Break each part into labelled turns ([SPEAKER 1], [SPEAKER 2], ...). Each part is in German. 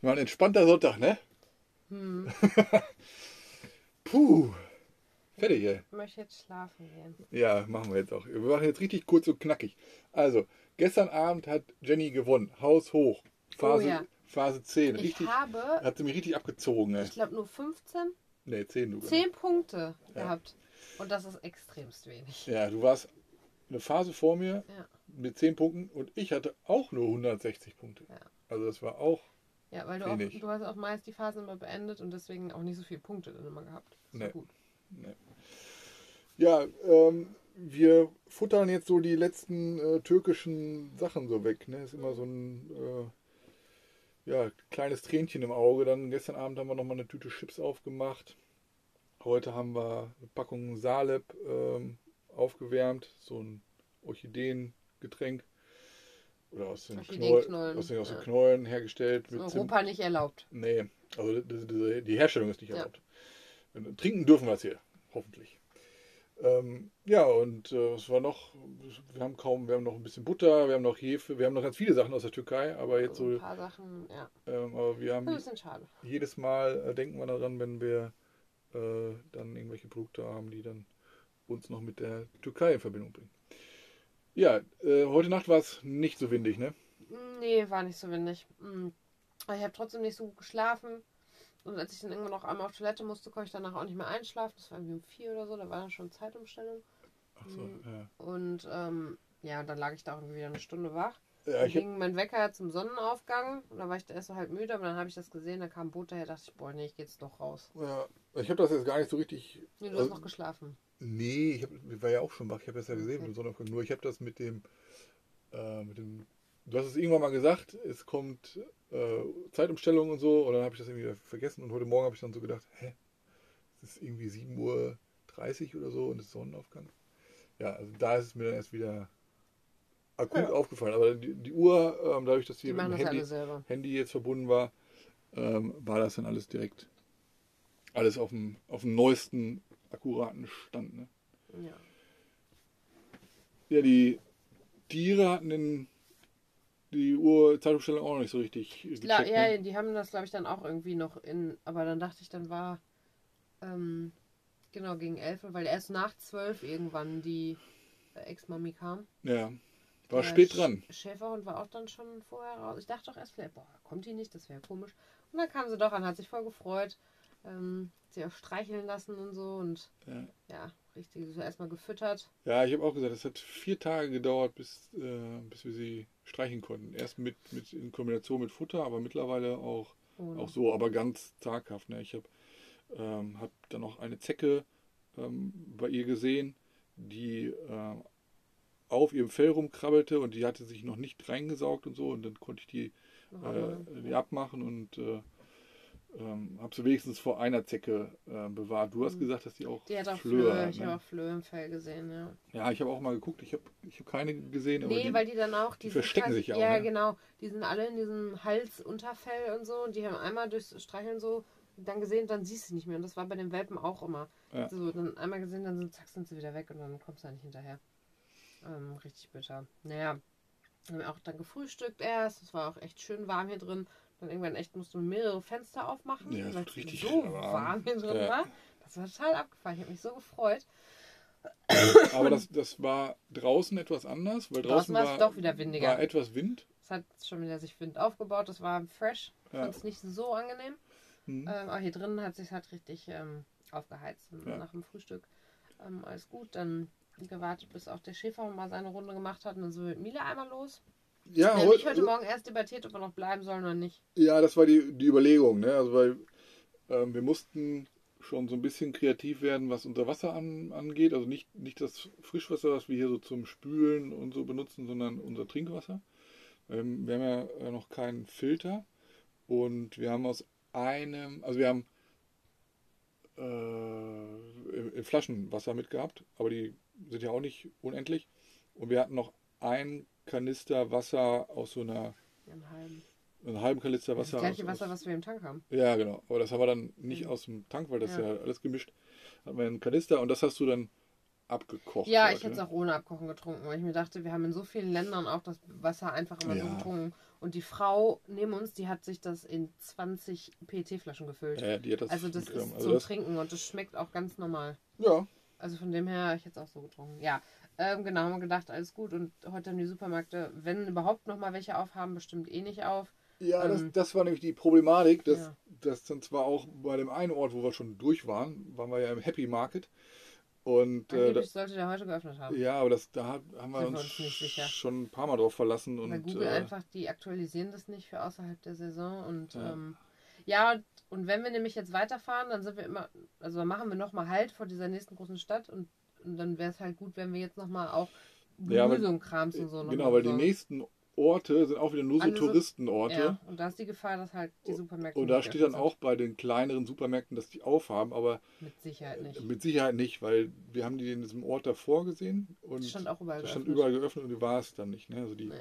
[SPEAKER 1] War ein entspannter Sonntag, ne?
[SPEAKER 2] Hm.
[SPEAKER 1] Puh. Fertig, ey.
[SPEAKER 2] Ich möchte jetzt schlafen gehen.
[SPEAKER 1] Ja, machen wir jetzt auch. Wir machen jetzt richtig kurz und knackig. Also, gestern Abend hat Jenny gewonnen. Haus hoch. Phase,
[SPEAKER 2] Oh ja.
[SPEAKER 1] Phase 10.
[SPEAKER 2] Ich
[SPEAKER 1] Richtig,
[SPEAKER 2] habe,
[SPEAKER 1] hat sie mich richtig abgezogen, ey.
[SPEAKER 2] ich glaube, nur 15,
[SPEAKER 1] Nee, 10 du.
[SPEAKER 2] 10 Punkte
[SPEAKER 1] Ja.
[SPEAKER 2] gehabt. Und das ist extremst wenig.
[SPEAKER 1] Ja, du warst eine Phase vor mir
[SPEAKER 2] Ja.
[SPEAKER 1] Mit 10 Punkten und ich hatte auch nur 160 Punkte.
[SPEAKER 2] Ja.
[SPEAKER 1] Also das war auch.
[SPEAKER 2] Ja, weil du, auch,
[SPEAKER 1] Wenig.
[SPEAKER 2] du hast auch meist die Phasen immer beendet und deswegen auch nicht so viele Punkte dann immer gehabt. Das
[SPEAKER 1] Nee.
[SPEAKER 2] gut.
[SPEAKER 1] Ja, ähm, wir futtern jetzt so die letzten äh, türkischen Sachen so weg. Ne? Ist immer so ein äh, ja, kleines Tränchen im Auge. Dann gestern Abend haben wir nochmal eine Tüte Chips aufgemacht. Heute haben wir eine Packung Saleb ähm, aufgewärmt. So ein Orchideengetränk. Oder aus den, Knoll,
[SPEAKER 2] Orchideenknollen,
[SPEAKER 1] aus den, aus den
[SPEAKER 2] ja.
[SPEAKER 1] Knollen hergestellt.
[SPEAKER 2] In
[SPEAKER 1] mit Zimt.
[SPEAKER 2] Europa nicht erlaubt.
[SPEAKER 1] Nee, also die, die, Herstellung ist nicht
[SPEAKER 2] Ja.
[SPEAKER 1] erlaubt. Trinken dürfen wir es hier, hoffentlich. Ähm, ja, und äh, es war noch, wir haben kaum, wir haben noch ein bisschen Butter, wir haben noch Hefe, wir haben noch ganz viele Sachen aus der Türkei, aber jetzt
[SPEAKER 2] So ein paar Sachen, ja.
[SPEAKER 1] ähm, aber wir
[SPEAKER 2] Ein
[SPEAKER 1] haben
[SPEAKER 2] bisschen schade.
[SPEAKER 1] jedes Mal äh, denken wir daran, wenn wir äh, dann irgendwelche Produkte haben, die dann uns noch mit der Türkei in Verbindung bringen. Ja, äh, heute Nacht war es nicht so windig, ne?
[SPEAKER 2] Nee, war nicht so windig. Mm. Aber ich habe trotzdem nicht so gut geschlafen. Und als ich dann irgendwann noch einmal auf Toilette musste, konnte ich danach auch nicht mehr einschlafen. Das war irgendwie um vier oder so, da war dann schon Zeitumstellung.
[SPEAKER 1] Ach so,
[SPEAKER 2] Mhm.
[SPEAKER 1] ja.
[SPEAKER 2] Und ähm, ja, dann lag ich da irgendwie wieder eine Stunde wach.
[SPEAKER 1] Ja, ich
[SPEAKER 2] ging mein Wecker zum Sonnenaufgang und da war ich da erst so halb müde, aber dann habe ich das gesehen, da kam ein Boot daher, dachte ich, boah, nee, ich geh jetzt doch raus.
[SPEAKER 1] ja, ich habe das jetzt gar nicht so richtig
[SPEAKER 2] Nee, du hast
[SPEAKER 1] Also-
[SPEAKER 2] noch geschlafen.
[SPEAKER 1] Nee, ich, hab, ich war ja auch schon wach. Ich habe das ja gesehen mit dem Sonnenaufgang. Nur ich habe das mit dem, äh, mit dem. Du hast es irgendwann mal gesagt, es kommt äh, Zeitumstellung und so. Und dann habe ich das irgendwie wieder vergessen. Und heute Morgen habe ich dann so gedacht, hä? Es ist irgendwie 7.30 Uhr oder so und es ist Sonnenaufgang. Ja, also da ist es mir dann erst wieder akut
[SPEAKER 2] Ja.
[SPEAKER 1] aufgefallen. Aber die, die Uhr, ähm, dadurch, dass die,
[SPEAKER 2] Die
[SPEAKER 1] mit dem Handy. Handy jetzt verbunden war, ähm, war das dann alles direkt, alles auf dem, auf dem neuesten, akkuraten Stand. Ne?
[SPEAKER 2] Ja.
[SPEAKER 1] Ja, die Tiere hatten den, die Uhr Zeitumstellung auch noch nicht so richtig
[SPEAKER 2] Klar,
[SPEAKER 1] gecheckt,
[SPEAKER 2] ja,
[SPEAKER 1] ne?
[SPEAKER 2] die haben das, glaube ich, dann auch irgendwie noch in. Aber dann dachte ich, dann war. Ähm, genau, gegen 11, Uhr, weil erst nach 12 irgendwann die äh, Ex-Mami kam.
[SPEAKER 1] ja. War
[SPEAKER 2] Der
[SPEAKER 1] spät dran.
[SPEAKER 2] Schäferhund war auch dann schon vorher raus. Ich dachte doch erst vielleicht, boah, kommt die nicht, das wäre komisch. Und dann kam sie doch an, hat sich voll gefreut. Ähm, sie auch streicheln lassen und so und
[SPEAKER 1] Ja,
[SPEAKER 2] ja, richtig, so erstmal gefüttert.
[SPEAKER 1] ja ich habe auch gesagt, es hat vier Tage gedauert, bis, äh, bis wir sie streichen konnten. Erst mit, mit in Kombination mit Futter, aber mittlerweile auch, auch so, aber ganz zaghaft. Ne? Ich habe ähm, hab dann noch eine Zecke ähm, bei ihr gesehen, die äh, auf ihrem Fell rumkrabbelte und die hatte sich noch nicht reingesaugt und so und dann konnte ich die äh, die abmachen und äh, ähm, habe sie wenigstens vor einer Zecke äh, bewahrt. Du hast
[SPEAKER 2] Mhm.
[SPEAKER 1] gesagt, dass die auch
[SPEAKER 2] die hat auch
[SPEAKER 1] Flöhe
[SPEAKER 2] Flöhe, ich
[SPEAKER 1] ne?
[SPEAKER 2] habe auch Flöhe im Fell gesehen, ja.
[SPEAKER 1] Ja, ich habe auch mal geguckt. Ich habe ich hab keine gesehen. Aber
[SPEAKER 2] Nee,
[SPEAKER 1] die,
[SPEAKER 2] weil die dann auch.
[SPEAKER 1] die
[SPEAKER 2] sind
[SPEAKER 1] verstecken
[SPEAKER 2] quasi-
[SPEAKER 1] sich ja auch,
[SPEAKER 2] Ja,
[SPEAKER 1] ne?
[SPEAKER 2] genau. Die sind alle in diesem Hals-Unterfell und so. Und die haben einmal durchs Streicheln so dann gesehen, dann siehst du sie nicht mehr. Und das war bei den Welpen auch immer.
[SPEAKER 1] Ja.
[SPEAKER 2] So, dann einmal gesehen, dann sind, zack, sind sie wieder weg und dann kommst du da nicht hinterher. Ähm, richtig bitter. Naja, haben wir auch dann gefrühstückt erst. Es war auch echt schön warm hier drin. Dann irgendwann echt musste man mehrere Fenster aufmachen,
[SPEAKER 1] Ja, es
[SPEAKER 2] weil
[SPEAKER 1] wird
[SPEAKER 2] es
[SPEAKER 1] richtig
[SPEAKER 2] so
[SPEAKER 1] warm.
[SPEAKER 2] warm hier drin
[SPEAKER 1] Ja.
[SPEAKER 2] war. Das war total abgefallen. Ich habe mich so gefreut.
[SPEAKER 1] aber das, das war draußen etwas anders, weil draußen,
[SPEAKER 2] Draußen war es doch wieder windiger.
[SPEAKER 1] war etwas Wind.
[SPEAKER 2] Es hat schon wieder sich Wind aufgebaut. Es war fresh. Ich
[SPEAKER 1] Ja.
[SPEAKER 2] fand es nicht so angenehm.
[SPEAKER 1] Mhm.
[SPEAKER 2] Ähm, aber hier drinnen hat sich halt richtig ähm, aufgeheizt.
[SPEAKER 1] Ja.
[SPEAKER 2] Nach dem Frühstück ähm, alles gut. Dann gewartet, bis auch der Schäfer mal seine Runde gemacht hat. Und dann sind wir mit Miele einmal los.
[SPEAKER 1] Ja, heu-
[SPEAKER 2] nicht heute Morgen erst debattiert, ob wir noch bleiben sollen oder nicht.
[SPEAKER 1] ja, das war die, die Überlegung. Ne? Also weil ähm, wir mussten schon so ein bisschen kreativ werden, was unser Wasser an, angeht. Also nicht, nicht das Frischwasser, was wir hier so zum Spülen und so benutzen, sondern unser Trinkwasser. Ähm, wir haben ja äh, noch keinen Filter und wir haben aus einem, also wir haben äh, in, in Flaschen Wasser mitgehabt, aber die sind ja auch nicht unendlich. Und wir hatten noch ein Kanister Wasser aus so einer,
[SPEAKER 2] Einen halben.
[SPEAKER 1] einen halben Kanister Wasser.
[SPEAKER 2] das gleiche
[SPEAKER 1] aus,
[SPEAKER 2] Wasser,
[SPEAKER 1] aus,
[SPEAKER 2] was wir im Tank haben.
[SPEAKER 1] ja, genau. Aber das haben wir dann nicht
[SPEAKER 2] Mhm.
[SPEAKER 1] aus dem Tank, weil das ja,
[SPEAKER 2] Ja.
[SPEAKER 1] alles gemischt. Hat man einen Kanister und das hast du dann abgekocht.
[SPEAKER 2] Ja,
[SPEAKER 1] heute,
[SPEAKER 2] ich hätte es
[SPEAKER 1] ne?
[SPEAKER 2] auch ohne Abkochen getrunken, weil ich mir dachte, wir haben in so vielen Ländern auch das Wasser einfach immer so
[SPEAKER 1] Ja.
[SPEAKER 2] getrunken. Und die Frau neben uns, die hat sich das in 20 PET-Flaschen gefüllt.
[SPEAKER 1] Ja, die hat das
[SPEAKER 2] also das ist
[SPEAKER 1] Also
[SPEAKER 2] zum
[SPEAKER 1] das,
[SPEAKER 2] Trinken und das schmeckt auch ganz normal.
[SPEAKER 1] ja,
[SPEAKER 2] Also von dem her, ich es auch so getrunken. Ja, ähm, genau, haben wir gedacht, alles gut. Und heute haben die Supermärkte, wenn überhaupt noch mal welche aufhaben, bestimmt eh nicht auf.
[SPEAKER 1] ja das,
[SPEAKER 2] Ähm,
[SPEAKER 1] das war nämlich die Problematik, dass,
[SPEAKER 2] ja.
[SPEAKER 1] dass dann zwar auch bei dem einen Ort, wo wir schon durch waren, waren wir ja im Happy Market. Und äh, da,
[SPEAKER 2] sollte der heute geöffnet haben.
[SPEAKER 1] ja, aber das, da haben wir uns
[SPEAKER 2] uns
[SPEAKER 1] schon ein paar Mal drauf verlassen.
[SPEAKER 2] Weil
[SPEAKER 1] Und
[SPEAKER 2] Google
[SPEAKER 1] äh,
[SPEAKER 2] einfach, die aktualisieren das nicht für außerhalb der Saison. Und
[SPEAKER 1] ja,
[SPEAKER 2] ähm, ja und, wenn wir nämlich jetzt weiterfahren, dann sind wir immer, also dann machen wir nochmal Halt vor dieser nächsten großen Stadt und, und dann wäre es halt gut, wenn wir jetzt nochmal auch
[SPEAKER 1] Ja,
[SPEAKER 2] Gemüse und Krams und so noch
[SPEAKER 1] genau, weil die
[SPEAKER 2] besorgen.
[SPEAKER 1] nächsten Orte sind auch wieder nur so
[SPEAKER 2] Alle so-
[SPEAKER 1] Touristenorte.
[SPEAKER 2] Ja, und da ist die Gefahr, dass halt die Supermärkte
[SPEAKER 1] Und da steht dann
[SPEAKER 2] geöffnet
[SPEAKER 1] auch bei den kleineren Supermärkten, dass die aufhaben, aber
[SPEAKER 2] sind. Mit Sicherheit nicht.
[SPEAKER 1] mit Sicherheit nicht, weil wir haben die in diesem Ort davor gesehen und
[SPEAKER 2] Das stand auch überall
[SPEAKER 1] das stand
[SPEAKER 2] geöffnet.
[SPEAKER 1] überall geöffnet und die war es dann nicht. Ne? Also die
[SPEAKER 2] Nee.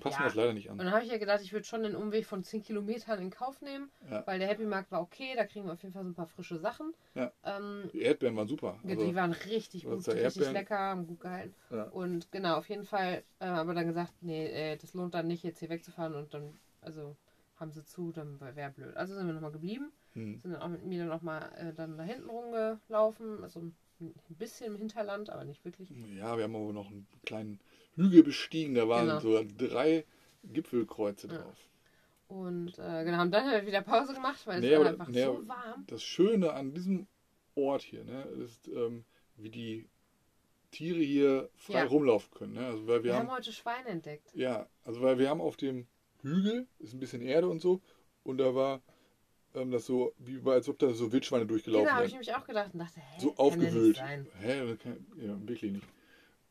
[SPEAKER 1] Passen
[SPEAKER 2] Ja.
[SPEAKER 1] das leider nicht an.
[SPEAKER 2] Und dann habe ich ja gedacht, ich würde schon den Umweg von 10 Kilometern in Kauf nehmen,
[SPEAKER 1] Ja.
[SPEAKER 2] weil der Happy Markt war okay, da kriegen wir auf jeden Fall so ein paar frische Sachen.
[SPEAKER 1] Ja.
[SPEAKER 2] Ähm,
[SPEAKER 1] Die Erdbeeren waren super. Also,
[SPEAKER 2] die waren richtig gut, richtig
[SPEAKER 1] Erdbeeren-
[SPEAKER 2] lecker, haben gut gehalten. Und genau, auf jeden Fall, äh, aber dann gesagt, nee, äh, das lohnt dann nicht, jetzt hier wegzufahren und dann, also haben sie zu, dann wäre blöd. Also sind wir nochmal geblieben,
[SPEAKER 1] hm.
[SPEAKER 2] sind dann auch mit mir nochmal äh, dann da hinten rumgelaufen, also ein bisschen im Hinterland, aber nicht wirklich.
[SPEAKER 1] ja, wir haben aber noch einen kleinen Hügel bestiegen, da waren
[SPEAKER 2] Genau.
[SPEAKER 1] so drei Gipfelkreuze
[SPEAKER 2] Ja.
[SPEAKER 1] drauf.
[SPEAKER 2] Und äh, genau, haben dann halt wieder Pause gemacht, weil
[SPEAKER 1] Nee,
[SPEAKER 2] es war einfach
[SPEAKER 1] nee,
[SPEAKER 2] so warm.
[SPEAKER 1] Das Schöne an diesem Ort hier, ne, ist, ähm, wie die Tiere hier frei
[SPEAKER 2] Ja.
[SPEAKER 1] rumlaufen können. Ne? Also, weil wir,
[SPEAKER 2] Wir
[SPEAKER 1] haben,
[SPEAKER 2] haben heute Schweine entdeckt.
[SPEAKER 1] ja, also weil wir haben auf dem Hügel, ist ein bisschen Erde und so, und da war ähm, das so, wie als ob da so Wildschweine durchgelaufen
[SPEAKER 2] Genau, habe ich
[SPEAKER 1] wären.
[SPEAKER 2] nämlich auch gedacht und dachte, hä,
[SPEAKER 1] So
[SPEAKER 2] kann
[SPEAKER 1] aufgewühlt. Hä? Kann, ja, wirklich nicht.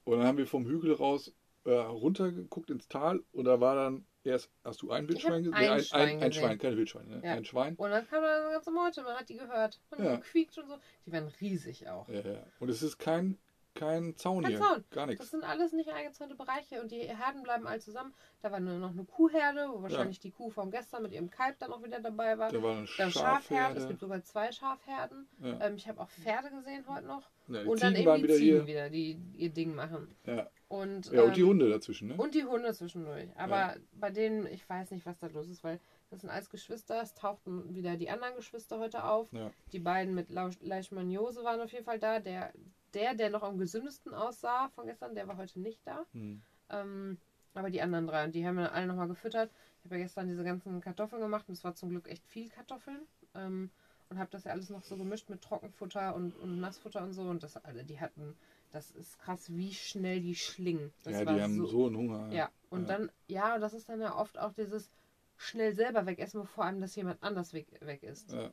[SPEAKER 1] Und dann haben wir vom Hügel raus äh, runtergeguckt ins Tal und da war dann erst, hast du ein Wildschwein gesehen?
[SPEAKER 2] ein
[SPEAKER 1] ein,
[SPEAKER 2] Schwein
[SPEAKER 1] ein, ein
[SPEAKER 2] gesehen.
[SPEAKER 1] Schwein, keine Wildschweine, ne?
[SPEAKER 2] Ja.
[SPEAKER 1] Ein Schwein.
[SPEAKER 2] Und dann kam da eine ganze Meute, man hat die gehört. Und
[SPEAKER 1] Ja.
[SPEAKER 2] gequiekt und so. Die waren riesig auch.
[SPEAKER 1] Ja, ja. Und es ist kein, kein Zaun
[SPEAKER 2] Kein
[SPEAKER 1] hier.
[SPEAKER 2] Zaun.
[SPEAKER 1] Gar
[SPEAKER 2] Das
[SPEAKER 1] nichts.
[SPEAKER 2] sind alles nicht eingezäunte Bereiche und die Herden bleiben alle zusammen. Da war nur noch eine Kuhherde, wo wahrscheinlich die Kuh von gestern mit ihrem Kalb dann auch wieder dabei war.
[SPEAKER 1] Da war eine
[SPEAKER 2] Dann Schafherde, es gibt sogar zwei Schafherden.
[SPEAKER 1] Ja.
[SPEAKER 2] Ähm, ich habe auch Pferde gesehen heute noch.
[SPEAKER 1] Ja, die
[SPEAKER 2] und dann
[SPEAKER 1] Ziegen
[SPEAKER 2] eben
[SPEAKER 1] waren
[SPEAKER 2] die
[SPEAKER 1] wieder
[SPEAKER 2] Ziegen
[SPEAKER 1] hier.
[SPEAKER 2] wieder, die ihr Ding machen.
[SPEAKER 1] Ja.
[SPEAKER 2] Und,
[SPEAKER 1] ja, und die
[SPEAKER 2] ähm,
[SPEAKER 1] Hunde dazwischen, ne?
[SPEAKER 2] Und die Hunde zwischendurch. Aber
[SPEAKER 1] Ja.
[SPEAKER 2] bei denen, ich weiß nicht, was da los ist, weil das sind alles Geschwister. Es tauchten wieder die anderen Geschwister heute auf.
[SPEAKER 1] Ja.
[SPEAKER 2] Die beiden mit Leishmaniose waren auf jeden Fall da. Der, der, der noch am gesündesten aussah von gestern, der war heute nicht da.
[SPEAKER 1] Hm.
[SPEAKER 2] Ähm, aber die anderen drei, und die haben wir alle nochmal gefüttert. Ich habe ja gestern diese ganzen Kartoffeln gemacht und es war zum Glück echt viel Kartoffeln. Ähm, und habe das ja alles noch so gemischt mit Trockenfutter und, und Nassfutter und so. Und das, also die hatten, das ist krass, wie schnell die schlingen. Das
[SPEAKER 1] Ja,
[SPEAKER 2] war
[SPEAKER 1] die haben so, einen Hunger.
[SPEAKER 2] ja, und
[SPEAKER 1] Ja.
[SPEAKER 2] dann, ja, und das ist dann ja oft auch dieses schnell selber wegessen, bevor einem das jemand anders weg, weg ist.
[SPEAKER 1] Ja.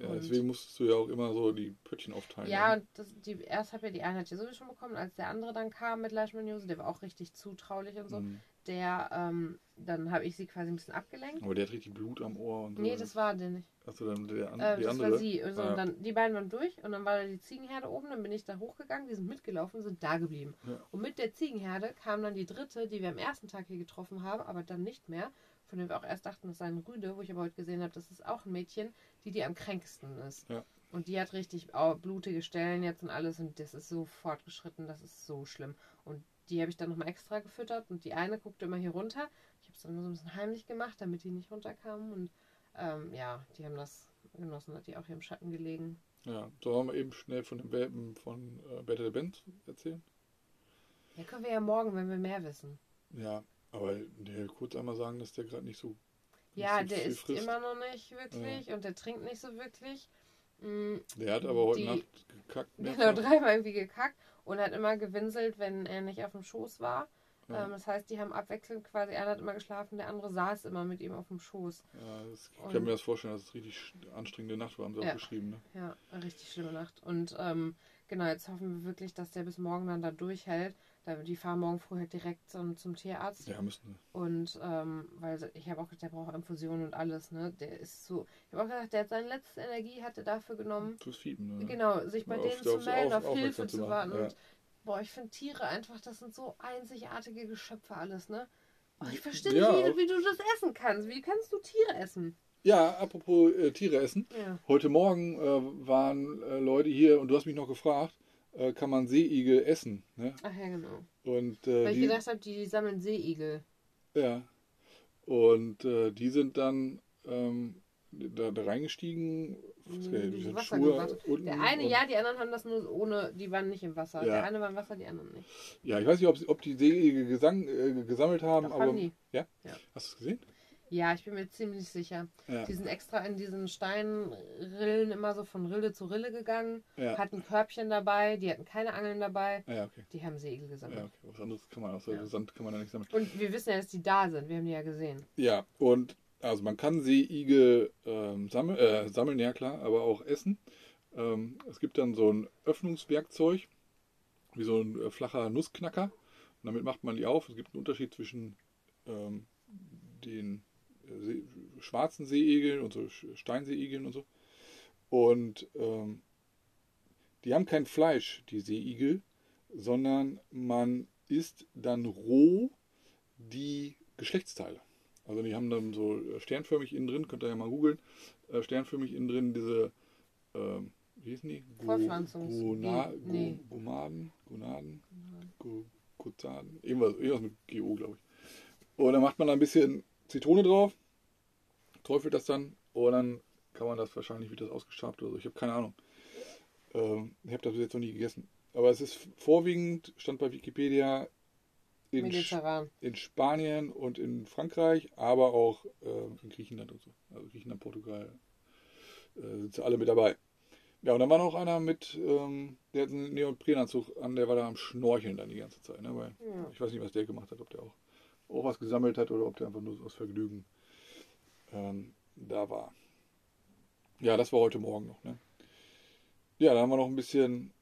[SPEAKER 1] Ja,
[SPEAKER 2] Und-
[SPEAKER 1] deswegen musstest du ja auch immer so die Pöttchen aufteilen.
[SPEAKER 2] Ja,
[SPEAKER 1] ne?
[SPEAKER 2] und das, die, erst habe ja die Einheit hier sowieso schon bekommen, als der andere dann kam mit Leishmaniose, der war auch richtig zutraulich und so.
[SPEAKER 1] Hm.
[SPEAKER 2] Der, ähm, dann habe ich sie quasi ein bisschen abgelenkt.
[SPEAKER 1] Aber der hat richtig Blut am Ohr und so.
[SPEAKER 2] Nee, das war der nicht.
[SPEAKER 1] Achso, dann der, an,
[SPEAKER 2] Äh,
[SPEAKER 1] die
[SPEAKER 2] das
[SPEAKER 1] andere.
[SPEAKER 2] war sie. Also,
[SPEAKER 1] Ah.
[SPEAKER 2] und dann, die beiden waren durch und dann war da die Ziegenherde oben, dann bin ich da hochgegangen, die sind mitgelaufen, sind da geblieben.
[SPEAKER 1] Ja.
[SPEAKER 2] Und mit der Ziegenherde kam dann die dritte, die wir am ersten Tag hier getroffen haben, aber dann nicht mehr, von dem wir auch erst dachten, das sei ein Rüde, wo ich aber heute gesehen habe, das ist auch ein Mädchen, die die am kränksten ist.
[SPEAKER 1] Ja.
[SPEAKER 2] Und die hat richtig blutige Stellen jetzt und alles und das ist so fortgeschritten, das ist so schlimm. Und die habe ich dann nochmal extra gefüttert und die eine guckte immer hier runter. Ich habe es dann immer so ein bisschen heimlich gemacht, damit die nicht runterkamen und ähm, ja, die haben das genossen, hat die auch hier im Schatten gelegen.
[SPEAKER 1] Ja, sollen wir eben schnell von den Welpen von äh, Better the Band erzählen?
[SPEAKER 2] Ja, können wir ja morgen, wenn wir mehr wissen.
[SPEAKER 1] Ja, aber nee, kurz einmal sagen, dass der gerade nicht so.
[SPEAKER 2] Ja,
[SPEAKER 1] nicht so
[SPEAKER 2] der isst
[SPEAKER 1] frisst.
[SPEAKER 2] immer noch nicht wirklich und der trinkt nicht so wirklich. Mm,
[SPEAKER 1] Der hat aber heute
[SPEAKER 2] Die-
[SPEAKER 1] Nacht gekackt.
[SPEAKER 2] Genau, dreimal irgendwie gekackt und hat immer gewinselt, wenn er nicht auf dem Schoß war.
[SPEAKER 1] Ja.
[SPEAKER 2] Ähm, das heißt, die haben abwechselnd quasi, einer hat immer geschlafen, der andere saß immer mit ihm auf dem Schoß.
[SPEAKER 1] Ja, das, ich
[SPEAKER 2] Und-
[SPEAKER 1] kann mir das vorstellen, dass es richtig anstrengende Nacht war, haben sie
[SPEAKER 2] Ja.
[SPEAKER 1] auch geschrieben. Ne?
[SPEAKER 2] Ja, eine richtig schlimme Nacht. Und ähm, genau, jetzt hoffen wir wirklich, dass der bis morgen dann da durchhält. Die fahren morgen früh halt direkt zum, zum Tierarzt.
[SPEAKER 1] Ja, müssten.
[SPEAKER 2] Und ähm, weil ich habe auch gedacht, der braucht Infusionen und alles, ne? Der ist so. Ich habe auch gedacht, der hat seine letzte Energie, hat er dafür genommen.
[SPEAKER 1] Fürs Fiepen. Ne?
[SPEAKER 2] Genau, sich bei
[SPEAKER 1] Auf-
[SPEAKER 2] denen zu melden,
[SPEAKER 1] auf-
[SPEAKER 2] auf, Hilfe
[SPEAKER 1] zu
[SPEAKER 2] warten.
[SPEAKER 1] ja.
[SPEAKER 2] Und boah, ich finde Tiere einfach, das sind so einzigartige Geschöpfe alles, ne? Boah, ich verstehe
[SPEAKER 1] Ja,
[SPEAKER 2] nicht, wie, wie du das essen kannst. Wie kannst du Tiere essen?
[SPEAKER 1] Ja, apropos äh, Tiere essen.
[SPEAKER 2] Ja.
[SPEAKER 1] Heute Morgen äh, waren äh, Leute hier und du hast mich noch gefragt, äh, kann man Seeigel essen. Ne?
[SPEAKER 2] Ach ja, genau.
[SPEAKER 1] Und äh,
[SPEAKER 2] Weil ich
[SPEAKER 1] die,
[SPEAKER 2] gedacht habe, die sammeln Seeigel.
[SPEAKER 1] ja. Und äh, die sind dann ähm, da, da reingestiegen.
[SPEAKER 2] Mhm, Wasser
[SPEAKER 1] Schuhe unten
[SPEAKER 2] Der eine ja, die anderen haben das nur ohne, die waren nicht im Wasser.
[SPEAKER 1] Ja.
[SPEAKER 2] Der eine war im Wasser, die anderen nicht.
[SPEAKER 1] Ja, ich weiß nicht, ob, ob die Seeigel gesang, äh, gesammelt haben,
[SPEAKER 2] Doch,
[SPEAKER 1] aber.
[SPEAKER 2] haben die.
[SPEAKER 1] Ja?
[SPEAKER 2] Ja.
[SPEAKER 1] Hast du es gesehen?
[SPEAKER 2] Ja, ich bin mir ziemlich sicher.
[SPEAKER 1] Ja.
[SPEAKER 2] Die sind extra in diesen Steinrillen immer so von Rille zu Rille gegangen,
[SPEAKER 1] Ja.
[SPEAKER 2] hatten Körbchen dabei, die hatten keine Angeln dabei.
[SPEAKER 1] Ja, okay.
[SPEAKER 2] Die haben Seeigel gesammelt.
[SPEAKER 1] Ja, okay. Was anderes kann man, außer
[SPEAKER 2] Ja.
[SPEAKER 1] Sand kann man da nicht sammeln.
[SPEAKER 2] Und wir wissen ja, dass die da sind. Wir haben die ja gesehen.
[SPEAKER 1] Ja, und also man kann Seeigel ähm, sammeln, äh, sammeln, ja klar, aber auch essen. Ähm, es gibt dann so ein Öffnungswerkzeug, wie so ein äh, flacher Nussknacker. Und damit macht man die auf. Es gibt einen Unterschied zwischen ähm, den schwarzen Seeigeln und so Steinseeigeln und so. Und ähm, die haben kein Fleisch, die Seeigel, sondern man isst dann roh die Geschlechtsteile. Also die haben dann so äh, sternförmig innen drin, könnt ihr ja mal googeln, äh, sternförmig innen drin diese, ähm, wie hießen die?
[SPEAKER 2] Fortpflanzungs-
[SPEAKER 1] Gu-
[SPEAKER 2] nee.
[SPEAKER 1] Gomaden, Gonaden, Gu- Guzaden, irgendwas, irgendwas mit GO, glaube ich. Und dann macht man da ein bisschen Zitrone drauf, träufelt das dann und dann kann man das wahrscheinlich das ausgeschabt oder so. Ich habe keine Ahnung. Ähm, ich habe das bis jetzt noch nie gegessen. Aber es ist vorwiegend, stand bei Wikipedia, in, in Spanien und in Frankreich, aber auch äh, in Griechenland und so. Also Griechenland, Portugal äh, sind sie alle mit dabei. Ja, und dann war noch einer mit, ähm, der hat einen Neoprenanzug an, der war da am Schnorcheln dann die ganze Zeit. Ne? Weil
[SPEAKER 2] Ja.
[SPEAKER 1] ich weiß nicht, was der gemacht hat, ob der auch, auch was gesammelt hat oder ob der einfach nur aus Vergnügen ähm, da war. Ja, das war heute Morgen noch. Ne? Ja, dann haben wir noch ein bisschen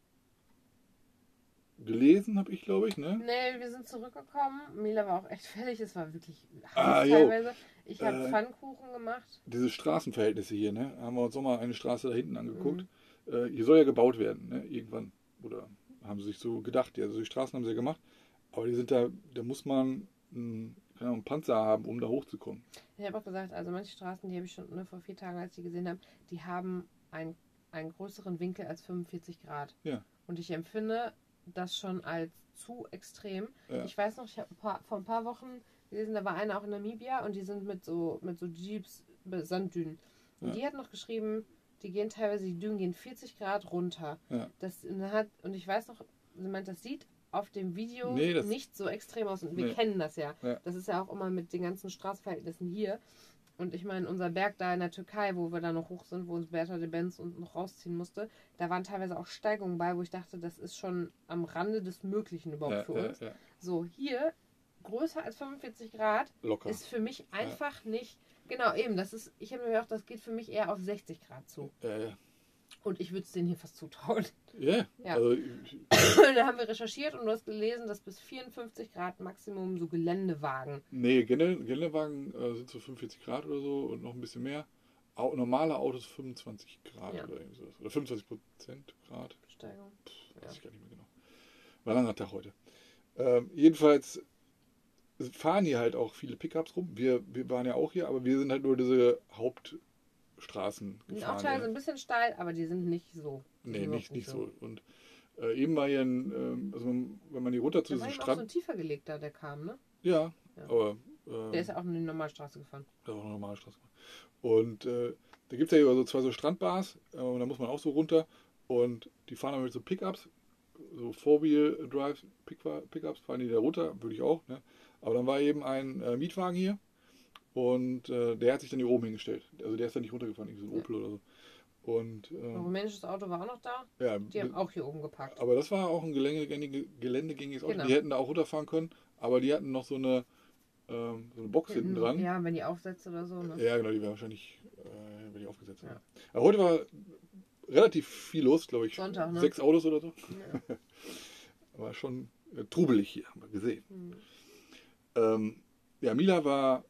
[SPEAKER 1] gelesen, habe ich, glaube ich. Ne?
[SPEAKER 2] Nee, wir sind zurückgekommen. Mila war auch echt fertig. Es war wirklich
[SPEAKER 1] Ah,
[SPEAKER 2] teilweise. Ich habe
[SPEAKER 1] Äh,
[SPEAKER 2] Pfannkuchen gemacht.
[SPEAKER 1] diese Straßenverhältnisse hier, ne? Haben wir uns noch mal eine Straße da hinten angeguckt.
[SPEAKER 2] Mhm.
[SPEAKER 1] Äh, hier soll ja gebaut werden, ne? Irgendwann. Oder haben sie sich so gedacht. Ja, also die Straßen haben sie ja gemacht. Aber die sind da, da muss man einen, einen Panzer haben, um da hochzukommen.
[SPEAKER 2] Ich habe auch gesagt, also manche Straßen, die habe ich schon ne, vor vier Tagen, als ich die gesehen habe, die haben einen, einen größeren Winkel als 45 Grad.
[SPEAKER 1] Ja.
[SPEAKER 2] Und ich empfinde das schon als zu extrem.
[SPEAKER 1] Ja.
[SPEAKER 2] Ich weiß noch, ich habe ein vor ein paar Wochen gelesen, da war einer auch in Namibia und die sind mit so, mit so Jeeps, Sanddünen. Und
[SPEAKER 1] Ja.
[SPEAKER 2] die hat noch geschrieben, die gehen teilweise, die Dünen gehen 40 Grad runter.
[SPEAKER 1] Ja.
[SPEAKER 2] Das und hat, und ich weiß noch, sie meint, das sieht auf dem Video
[SPEAKER 1] Nee,
[SPEAKER 2] nicht so extrem aus. Und wir
[SPEAKER 1] Nee.
[SPEAKER 2] kennen das ja.
[SPEAKER 1] Ja.
[SPEAKER 2] Das ist ja auch immer mit den ganzen Straßenverhältnissen hier. Und ich meine, unser Berg da in der Türkei, wo wir da noch hoch sind, wo uns Bertha de Benz und noch rausziehen musste, da waren teilweise auch Steigungen bei, wo ich dachte, das ist schon am Rande des Möglichen überhaupt
[SPEAKER 1] Ja,
[SPEAKER 2] für
[SPEAKER 1] ja,
[SPEAKER 2] uns. So, hier, größer als 45 Grad,
[SPEAKER 1] Locker.
[SPEAKER 2] ist für mich einfach nicht. Genau, eben, das ist, ich habe mir gedacht, das geht für mich eher auf 60 Grad zu.
[SPEAKER 1] Ja, ja.
[SPEAKER 2] Und ich würde es denen hier fast zutrauen.
[SPEAKER 1] Ja,
[SPEAKER 2] Ja.
[SPEAKER 1] also
[SPEAKER 2] da haben wir recherchiert und du hast gelesen, dass bis 54 Grad Maximum so Geländewagen.
[SPEAKER 1] nee, Gelände, Geländewagen äh, sind so 45 Grad oder so und noch ein bisschen mehr. Au, normale Autos 25 Grad
[SPEAKER 2] Ja.
[SPEAKER 1] oder irgendwie sowas. Oder 25 Prozent Grad.
[SPEAKER 2] Steigung.
[SPEAKER 1] Weiß ich gar nicht mehr genau. War ein langer Tag heute. Ähm, jedenfalls fahren hier halt auch viele Pickups rum. Wir, wir waren ja auch hier, aber wir sind halt nur diese Hauptstraßen
[SPEAKER 2] Die sind
[SPEAKER 1] gefahren.
[SPEAKER 2] auch teilweise
[SPEAKER 1] ja.
[SPEAKER 2] ein bisschen steil, aber die sind nicht so. Die
[SPEAKER 1] Nee, nicht, nicht so. Und äh, eben war hier ein, ähm, also man- wenn man hier runter zu
[SPEAKER 2] Da
[SPEAKER 1] diesem
[SPEAKER 2] auch so ein
[SPEAKER 1] Strand.
[SPEAKER 2] tiefer gelegter, der kam, ne?
[SPEAKER 1] Ja,
[SPEAKER 2] Ja.
[SPEAKER 1] aber. ähm,
[SPEAKER 2] Der ist ja auch in die Normalstraße gefahren.
[SPEAKER 1] Das ist auch eine normale Straße. Und äh, da gibt es ja so zwei so Strandbars äh, und da muss man auch so runter. Und die fahren dann mit so Pickups, so Four-Wheel-Drive Pickups, fahren die da runter, würde ich auch. Ne? Aber dann war eben ein äh, Mietwagen hier und äh, der hat sich dann hier oben hingestellt. Also der ist dann nicht runtergefahren, irgendwie so ein. Opel oder so. Und
[SPEAKER 2] Ein
[SPEAKER 1] äh,
[SPEAKER 2] rumänisches Auto war auch noch da.
[SPEAKER 1] ja,
[SPEAKER 2] Die haben auch hier oben geparkt.
[SPEAKER 1] aber das war auch ein geländegängiges, geländegängiges Auto.
[SPEAKER 2] Genau.
[SPEAKER 1] Die hätten da auch runterfahren können, aber die hatten noch so eine, ähm, so eine Box hinten dran.
[SPEAKER 2] Ja, wenn die aufsetzt oder so, ne?
[SPEAKER 1] Ja, genau, die wäre wahrscheinlich äh, wenn die aufgesetzt.
[SPEAKER 2] Ja.
[SPEAKER 1] Aber heute war relativ viel los, glaube ich.
[SPEAKER 2] Sonntag, ne?
[SPEAKER 1] Sechs Autos oder so.
[SPEAKER 2] Ja.
[SPEAKER 1] War schon äh, trubelig hier, haben wir gesehen.
[SPEAKER 2] Hm.
[SPEAKER 1] Ähm, ja, Mila war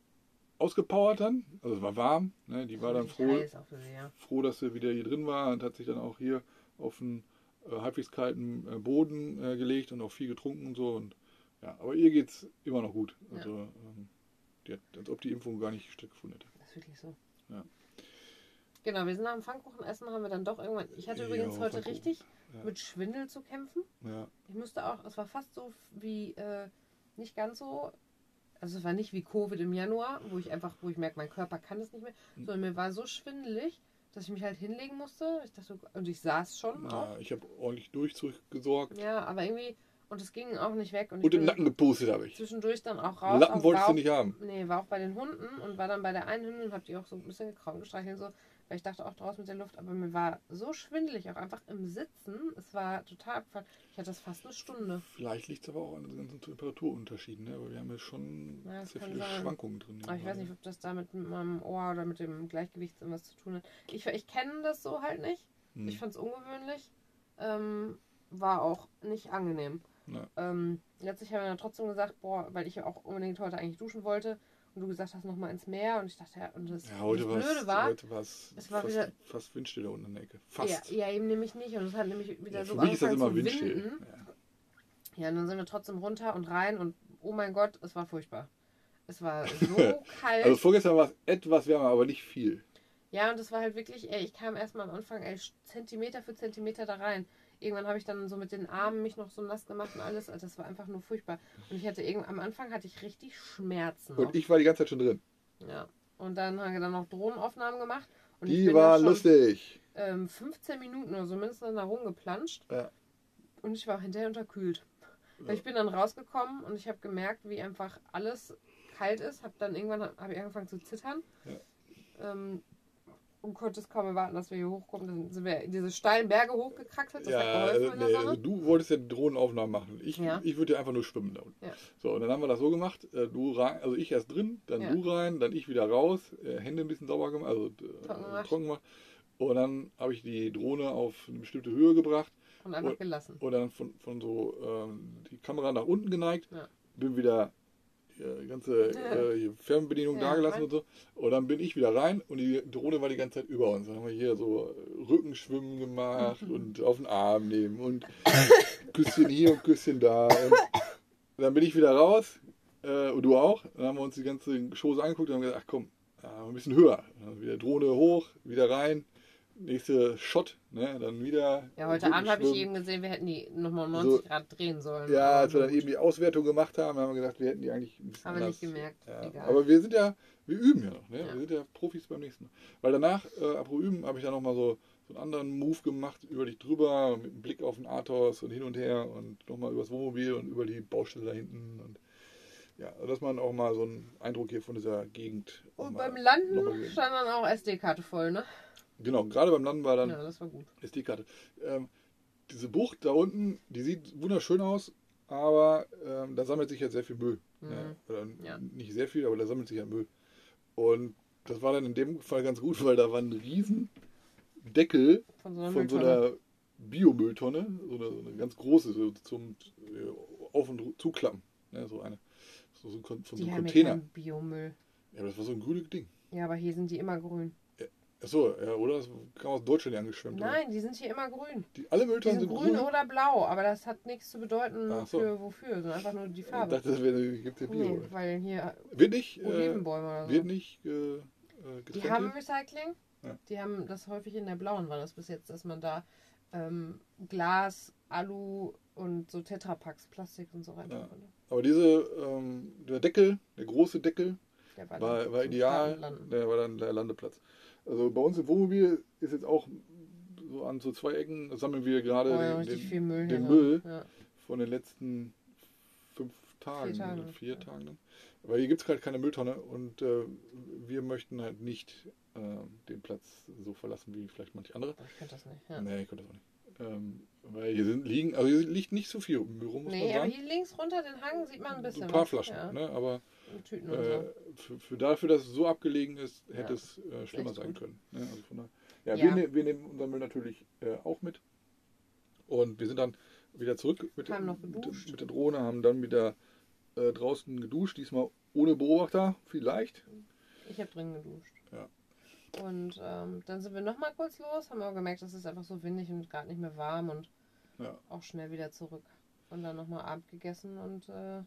[SPEAKER 1] ausgepowert dann, also es war warm. Ne? Die war dann froh,
[SPEAKER 2] ja.
[SPEAKER 1] froh, dass sie wieder hier drin war und hat sich dann auch hier auf einen äh, halbwegs kalten äh, Boden äh, gelegt und auch viel getrunken und so. Und, ja, aber ihr geht's immer noch gut.
[SPEAKER 2] Ja.
[SPEAKER 1] Also, ähm, die hat, als ob die Impfung gar nicht stattgefunden hätte.
[SPEAKER 2] Das ist wirklich so.
[SPEAKER 1] Ja.
[SPEAKER 2] Genau, wir sind nach dem Pfannkuchen essen, haben wir dann doch irgendwann. Ich hatte
[SPEAKER 1] Ja,
[SPEAKER 2] übrigens heute
[SPEAKER 1] Pfannkuchen.
[SPEAKER 2] richtig
[SPEAKER 1] Ja.
[SPEAKER 2] mit Schwindel zu kämpfen.
[SPEAKER 1] Ja.
[SPEAKER 2] Ich musste auch, es war fast so wie, äh, nicht ganz so, also es war nicht wie Covid im Januar, wo ich einfach, wo ich merke, mein Körper kann es nicht mehr,
[SPEAKER 1] Hm.
[SPEAKER 2] sondern mir war so schwindelig, dass ich mich halt hinlegen musste. Ich dachte, und ich saß schon.
[SPEAKER 1] Na, ich habe ordentlich Durchzug gesorgt.
[SPEAKER 2] Ja, aber irgendwie, und es ging auch nicht weg. Und, ich
[SPEAKER 1] Und im Nacken gepustet habe ich.
[SPEAKER 2] zwischendurch dann auch raus.
[SPEAKER 1] Lappen wolltest du nicht haben.
[SPEAKER 2] Nee, war auch bei den Hunden und war dann bei der einen Hündin und hab die auch so ein bisschen gekraut gestreichelt und so, weil ich dachte auch draußen mit der Luft, aber mir war so schwindelig, auch einfach im Sitzen. Es war total abgefahren. Ich hatte das fast eine Stunde.
[SPEAKER 1] Vielleicht liegt es aber auch an den ganzen Temperaturunterschieden, ne? aber wir haben ja schon
[SPEAKER 2] Ja,
[SPEAKER 1] sehr viele
[SPEAKER 2] sein.
[SPEAKER 1] Schwankungen drin.
[SPEAKER 2] Aber ich weiß nicht, ob das da mit meinem Ohr oder mit dem Gleichgewicht irgendwas zu tun hat. Ich, ich kenne das so halt nicht.
[SPEAKER 1] Hm.
[SPEAKER 2] Ich fand es ungewöhnlich. Ähm, war auch nicht angenehm.
[SPEAKER 1] Ja.
[SPEAKER 2] Ähm, letztlich haben wir dann trotzdem gesagt, boah, weil ich ja auch unbedingt heute eigentlich duschen wollte und du gesagt hast, nochmal ins Meer und ich dachte, ja, und das,
[SPEAKER 1] Ja, heute
[SPEAKER 2] das Blöde war,
[SPEAKER 1] heute
[SPEAKER 2] es war
[SPEAKER 1] fast,
[SPEAKER 2] wieder-
[SPEAKER 1] fast Windstille unten in der Ecke. Fast.
[SPEAKER 2] Ja, ja, eben nämlich nicht. Und es hat nämlich wieder
[SPEAKER 1] Ja,
[SPEAKER 2] so
[SPEAKER 1] mich ist das immer windstill. Ja.
[SPEAKER 2] Ja, und dann sind wir trotzdem runter und rein und oh mein Gott, es war furchtbar. Es war so kalt.
[SPEAKER 1] Also vorgestern war es etwas wärmer, aber nicht viel.
[SPEAKER 2] ja, und es war halt wirklich, ey, ich kam erstmal am Anfang, ey, Zentimeter für Zentimeter da rein. Irgendwann habe ich dann so mit den Armen mich noch so nass gemacht und alles. Also das war einfach nur furchtbar. Und ich hatte irgendwann, am Anfang hatte ich richtig Schmerzen.
[SPEAKER 1] Und
[SPEAKER 2] noch.
[SPEAKER 1] ich war die ganze Zeit schon drin.
[SPEAKER 2] Ja. Und dann haben wir dann noch Drohnenaufnahmen gemacht. Und ich
[SPEAKER 1] Die war
[SPEAKER 2] schon,
[SPEAKER 1] lustig.
[SPEAKER 2] Ähm, 15 Minuten oder so mindestens da rumgeplanscht.
[SPEAKER 1] Ja.
[SPEAKER 2] Und ich war auch hinterher unterkühlt.
[SPEAKER 1] Ja.
[SPEAKER 2] Ich bin dann rausgekommen und ich habe gemerkt, wie einfach alles kalt ist. Hab dann irgendwann habe ich angefangen zu zittern. Ähm, und konnte es kaum erwarten, dass wir hier hochkommen. Dann sind wir diese steilen Berge hochgekraxelt. Das
[SPEAKER 1] Ja,
[SPEAKER 2] hat
[SPEAKER 1] also,
[SPEAKER 2] geholfen in der
[SPEAKER 1] nee, also du wolltest ja Drohnenaufnahmen machen. Ich,
[SPEAKER 2] Ja.
[SPEAKER 1] ich würde ja einfach nur schwimmen da unten.
[SPEAKER 2] Ja.
[SPEAKER 1] So, und dann haben wir das so gemacht. äh, Du rein, also ich erst drin, dann
[SPEAKER 2] Ja.
[SPEAKER 1] du rein, dann ich wieder raus, äh, Hände ein bisschen sauber gemacht, also äh,
[SPEAKER 2] Trocken gemacht.
[SPEAKER 1] trocken gemacht. Und dann habe ich die Drohne auf eine bestimmte Höhe gebracht
[SPEAKER 2] Und einfach
[SPEAKER 1] und-
[SPEAKER 2] gelassen.
[SPEAKER 1] und dann von, von so ähm, die Kamera nach unten geneigt, bin wieder äh, ganze äh, Fernbedienung
[SPEAKER 2] Ja,
[SPEAKER 1] dagelassen und so. Und dann bin ich wieder rein und die Drohne war die ganze Zeit über uns. Dann haben wir hier so äh, Rückenschwimmen gemacht und auf den Arm nehmen und Küsschen hier und Küsschen da. Und dann bin ich wieder raus äh, und du auch. Dann haben wir uns die ganze Chose angeguckt und haben gesagt, ach komm, äh, ein bisschen höher. Dann wieder Drohne hoch, wieder rein. Nächste Shot, ne? dann wieder.
[SPEAKER 2] Ja, heute Abend habe ich eben gesehen, wir hätten die nochmal 90
[SPEAKER 1] So.
[SPEAKER 2] Grad drehen sollen.
[SPEAKER 1] Ja, als wir dann eben die Auswertung gemacht haben, haben wir gedacht, wir hätten die eigentlich ein bisschen
[SPEAKER 2] Haben wir nicht gemerkt.
[SPEAKER 1] Ja.
[SPEAKER 2] Egal.
[SPEAKER 1] Aber wir sind ja, wir üben ja noch, ne?
[SPEAKER 2] Ja.
[SPEAKER 1] Wir sind ja Profis beim nächsten Mal. Weil danach, äh, apropos üben, habe ich dann nochmal so, so einen anderen Move gemacht, über dich drüber, mit einem Blick auf den Athos und hin und her und nochmal übers Wohnmobil und über die Baustelle da hinten. Und ja, also dass man auch mal so einen Eindruck hier von dieser Gegend.
[SPEAKER 2] Und beim Landen stand dann auch SD-Karte voll, ne?
[SPEAKER 1] Genau, gerade beim Landen war dann
[SPEAKER 2] Ja, das war gut.
[SPEAKER 1] SD-Karte. Ähm, diese Bucht da unten, die sieht wunderschön aus, aber ähm, da sammelt sich ja sehr viel Müll.
[SPEAKER 2] Mhm.
[SPEAKER 1] Ne? Oder
[SPEAKER 2] Ja.
[SPEAKER 1] Nicht sehr viel, aber da sammelt sich ja Müll. Und das war dann in dem Fall ganz gut, weil da war ein riesen Deckel
[SPEAKER 2] Von so einer
[SPEAKER 1] von so einer Biomülltonne, so eine, so eine ganz große, so zum äh, Auf- und Zuklappen. Ne? So eine. So, so, ein so einem
[SPEAKER 2] haben
[SPEAKER 1] Container.
[SPEAKER 2] ja Biomüll.
[SPEAKER 1] Ja, aber das war so ein grünes Ding.
[SPEAKER 2] Ja, aber hier sind die immer grün.
[SPEAKER 1] Achso, ja, oder? Das kam aus Deutschland angeschwemmt. oder?
[SPEAKER 2] Nein, die sind hier immer grün.
[SPEAKER 1] Die, alle
[SPEAKER 2] Die
[SPEAKER 1] Mülltonnen
[SPEAKER 2] sind
[SPEAKER 1] sind
[SPEAKER 2] grün
[SPEAKER 1] grün.
[SPEAKER 2] oder blau, aber das hat nichts zu bedeuten
[SPEAKER 1] so.
[SPEAKER 2] für wofür, sondern einfach nur die
[SPEAKER 1] Ich
[SPEAKER 2] Farbe.
[SPEAKER 1] dachte, das wäre, gibt ja Bio.
[SPEAKER 2] nee, weil hier
[SPEAKER 1] Wird nicht, äh,
[SPEAKER 2] Olivenbäume oder so.
[SPEAKER 1] wird nicht äh, äh,
[SPEAKER 2] Die haben? Recycling.
[SPEAKER 1] Ja.
[SPEAKER 2] Die haben das häufig in der blauen war das bis jetzt, dass man da ähm, Glas, Alu und so Tetrapacks, Plastik und so rein
[SPEAKER 1] Ja. Aber diese, ähm, der Deckel, der große Deckel, War, war
[SPEAKER 2] zum
[SPEAKER 1] ideal. Der war dann der Landeplatz. Also bei uns im Wohnmobil ist jetzt auch so an so zwei Ecken sammeln wir gerade
[SPEAKER 2] Oh
[SPEAKER 1] den, den,
[SPEAKER 2] Müll.
[SPEAKER 1] den Müll.
[SPEAKER 2] Ja.
[SPEAKER 1] von den letzten fünf Tagen,
[SPEAKER 2] Vier Tagen,
[SPEAKER 1] oder vier
[SPEAKER 2] ja.
[SPEAKER 1] Tagen. Dann. Weil hier gibt es halt keine Mülltonne und äh, wir möchten halt nicht äh, den Platz so verlassen wie vielleicht manche andere.
[SPEAKER 2] Aber Ich könnte das nicht. Ja.
[SPEAKER 1] Nee, ich könnte das auch nicht. Ähm, weil hier sind, liegen, also hier liegt nicht so viel Müll rum, muss
[SPEAKER 2] Nee,
[SPEAKER 1] man
[SPEAKER 2] aber
[SPEAKER 1] sagen.
[SPEAKER 2] hier links runter den Hang sieht man ein bisschen.
[SPEAKER 1] ein paar
[SPEAKER 2] was.
[SPEAKER 1] Flaschen,
[SPEAKER 2] Ja,
[SPEAKER 1] ne? aber
[SPEAKER 2] Tüten und
[SPEAKER 1] äh,
[SPEAKER 2] so.
[SPEAKER 1] für, für dafür, dass es so abgelegen ist, hätte
[SPEAKER 2] Ja.
[SPEAKER 1] es äh, schlimmer sein
[SPEAKER 2] gut.
[SPEAKER 1] können. Ne? Also von daher, ja. Wir, ne, wir nehmen unseren Müll natürlich äh, auch mit. Und wir sind dann wieder zurück mit,
[SPEAKER 2] Haben
[SPEAKER 1] der-
[SPEAKER 2] noch
[SPEAKER 1] mit, mit der Drohne, haben dann wieder äh, draußen geduscht, diesmal ohne Beobachter, vielleicht.
[SPEAKER 2] Ich habe drin geduscht.
[SPEAKER 1] Ja.
[SPEAKER 2] Und ähm, dann sind wir nochmal kurz los, haben aber gemerkt, es ist einfach so windig und gerade nicht mehr warm und
[SPEAKER 1] Ja.
[SPEAKER 2] auch schnell wieder zurück. Und dann nochmal Abend gegessen und äh,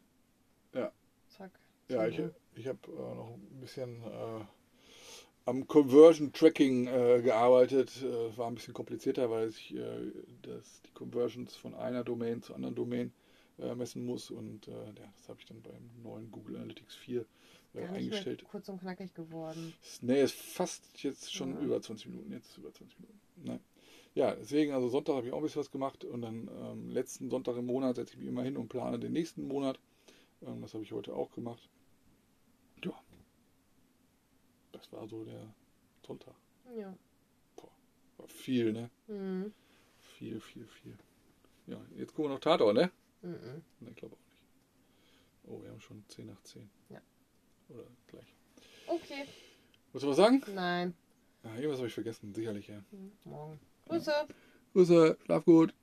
[SPEAKER 1] Ja.
[SPEAKER 2] zack.
[SPEAKER 1] Ja, ich,
[SPEAKER 2] zurück.
[SPEAKER 1] ich habe äh, noch ein bisschen am Conversion Tracking äh, gearbeitet. Äh, war ein bisschen komplizierter, weil ich äh, das, die Conversions von einer Domain zur anderen Domain äh, messen muss. Und äh, ja, das habe ich dann beim neuen Google Analytics 4 äh,
[SPEAKER 2] Gar
[SPEAKER 1] eingestellt.
[SPEAKER 2] kurz und knackig geworden.
[SPEAKER 1] Nee, ist fast jetzt schon
[SPEAKER 2] Ja.
[SPEAKER 1] über 20 Minuten. Jetzt ist über 20 Minuten. Ne? Ja, deswegen, also Sonntag habe ich auch ein bisschen was gemacht und dann ähm, letzten Sonntag im Monat setze ich mich immer hin und plane den nächsten Monat. Ähm, das habe ich heute auch gemacht. Ja. Das war so der Sonntag.
[SPEAKER 2] Ja.
[SPEAKER 1] War viel, ne?
[SPEAKER 2] Mhm.
[SPEAKER 1] Viel, viel, viel. Ja, jetzt gucken wir noch Tatort, ne?
[SPEAKER 2] Mhm.
[SPEAKER 1] Ne, ich glaube auch nicht. Oh, wir haben schon 10 nach 10.
[SPEAKER 2] Ja.
[SPEAKER 1] Oder gleich.
[SPEAKER 2] Okay.
[SPEAKER 1] Willst du was sagen?
[SPEAKER 2] Nein.
[SPEAKER 1] Ah, irgendwas habe ich vergessen, sicherlich, ja.
[SPEAKER 2] Mhm. Morgen. Grüße.
[SPEAKER 1] Grüße, schlaf gut.